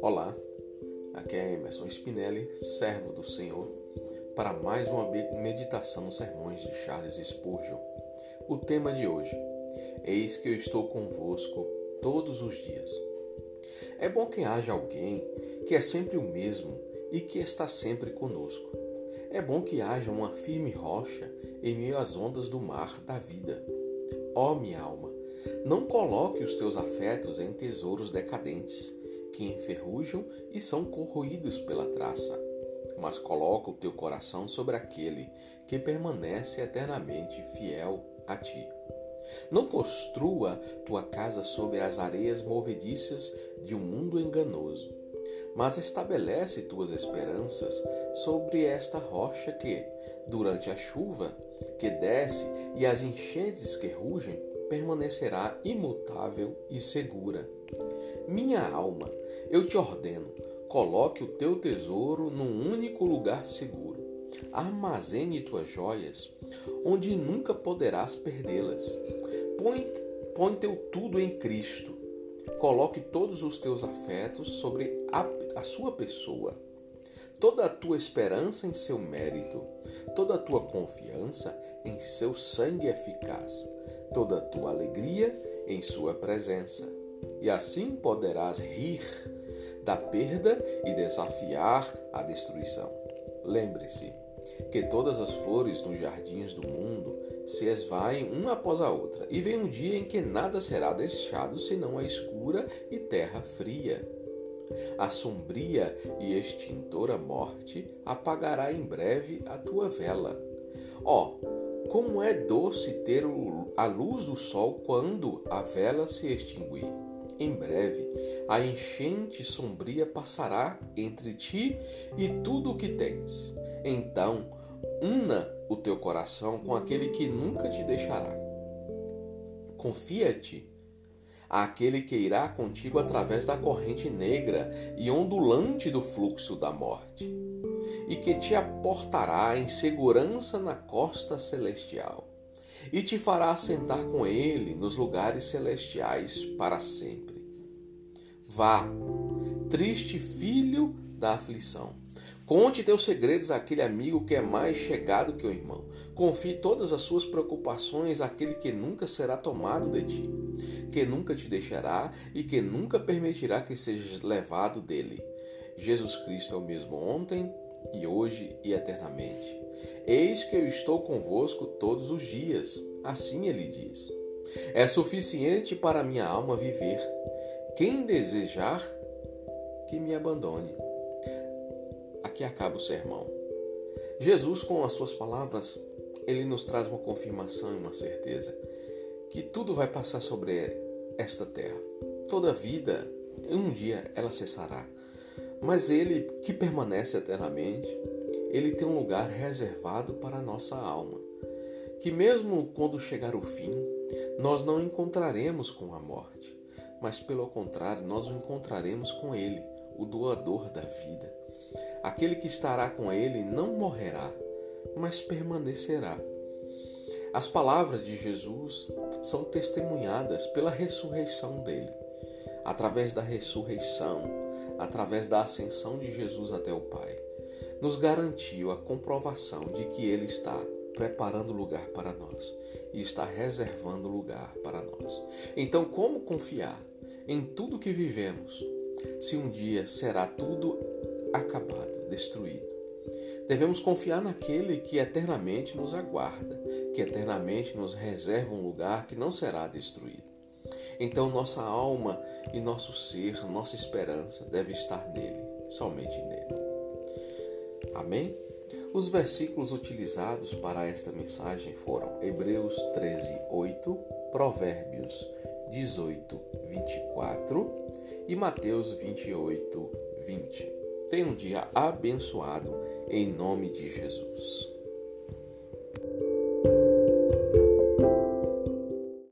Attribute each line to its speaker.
Speaker 1: Olá, aqui é Emerson Spinelli, servo do Senhor, para mais uma meditação nos sermões de Charles Spurgeon. O tema de hoje: Eis que eu estou convosco todos os dias. É bom que haja alguém que é sempre o mesmo e que está sempre conosco. É bom que haja uma firme rocha em meio às ondas do mar da vida. Ó oh, minha alma, não coloque os teus afetos em tesouros decadentes, que enferrujam e são corroídos pela traça, mas coloca o teu coração sobre aquele que permanece eternamente fiel a ti. Não construa tua casa sobre as areias movediças de um mundo enganoso, mas estabelece tuas esperanças sobre esta rocha que, durante a chuva que desce e as enchentes que rugem, permanecerá imutável e segura. Minha alma, eu te ordeno, coloque o teu tesouro num único lugar seguro. Armazene tuas joias, onde nunca poderás perdê-las. Põe, põe teu tudo em Cristo. Coloque todos os teus afetos sobre a, a sua pessoa toda a tua esperança em seu mérito, toda a tua confiança em seu sangue eficaz, toda a tua alegria em sua presença. E assim poderás rir da perda e desafiar a destruição. Lembre-se que todas as flores nos jardins do mundo se esvaem uma após a outra, e vem um dia em que nada será deixado senão a escura e terra fria. A sombria e extintora morte apagará em breve a tua vela. Ó, oh, como é doce ter a luz do sol quando a vela se extinguir. Em breve, a enchente sombria passará entre ti e tudo o que tens. Então, una o teu coração com aquele que nunca te deixará. Confia-te àquele que irá contigo através da corrente negra e ondulante do fluxo da morte, e que te aportará em segurança na costa celestial, e te fará sentar com ele nos lugares celestiais para sempre. Vá, triste filho da aflição, Conte teus segredos àquele amigo que é mais chegado que o irmão. Confie todas as suas preocupações àquele que nunca será tomado de ti, que nunca te deixará e que nunca permitirá que sejas levado dele. Jesus Cristo é o mesmo ontem e hoje e eternamente. Eis que eu estou convosco todos os dias, assim ele diz. É suficiente para minha alma viver. Quem desejar, que me abandone aqui acaba o sermão. Jesus, com as suas palavras, ele nos traz uma confirmação e uma certeza que tudo vai passar sobre esta terra. Toda vida, um dia ela cessará. Mas ele que permanece eternamente, ele tem um lugar reservado para a nossa alma. Que mesmo quando chegar o fim, nós não encontraremos com a morte, mas pelo contrário, nós o encontraremos com ele, o doador da vida Aquele que estará com ele não morrerá, mas permanecerá. As palavras de Jesus são testemunhadas pela ressurreição dele. Através da ressurreição, através da ascensão de Jesus até o Pai, nos garantiu a comprovação de que ele está preparando lugar para nós e está reservando lugar para nós. Então, como confiar em tudo que vivemos, se um dia será tudo acabado, destruído. Devemos confiar naquele que eternamente nos aguarda, que eternamente nos reserva um lugar que não será destruído. Então, nossa alma e nosso ser, nossa esperança deve estar nele, somente nele. Amém? Os versículos utilizados para esta mensagem foram Hebreus 13, 8, Provérbios 18, 24 e Mateus 28, 20. Tenha um dia abençoado em nome de Jesus.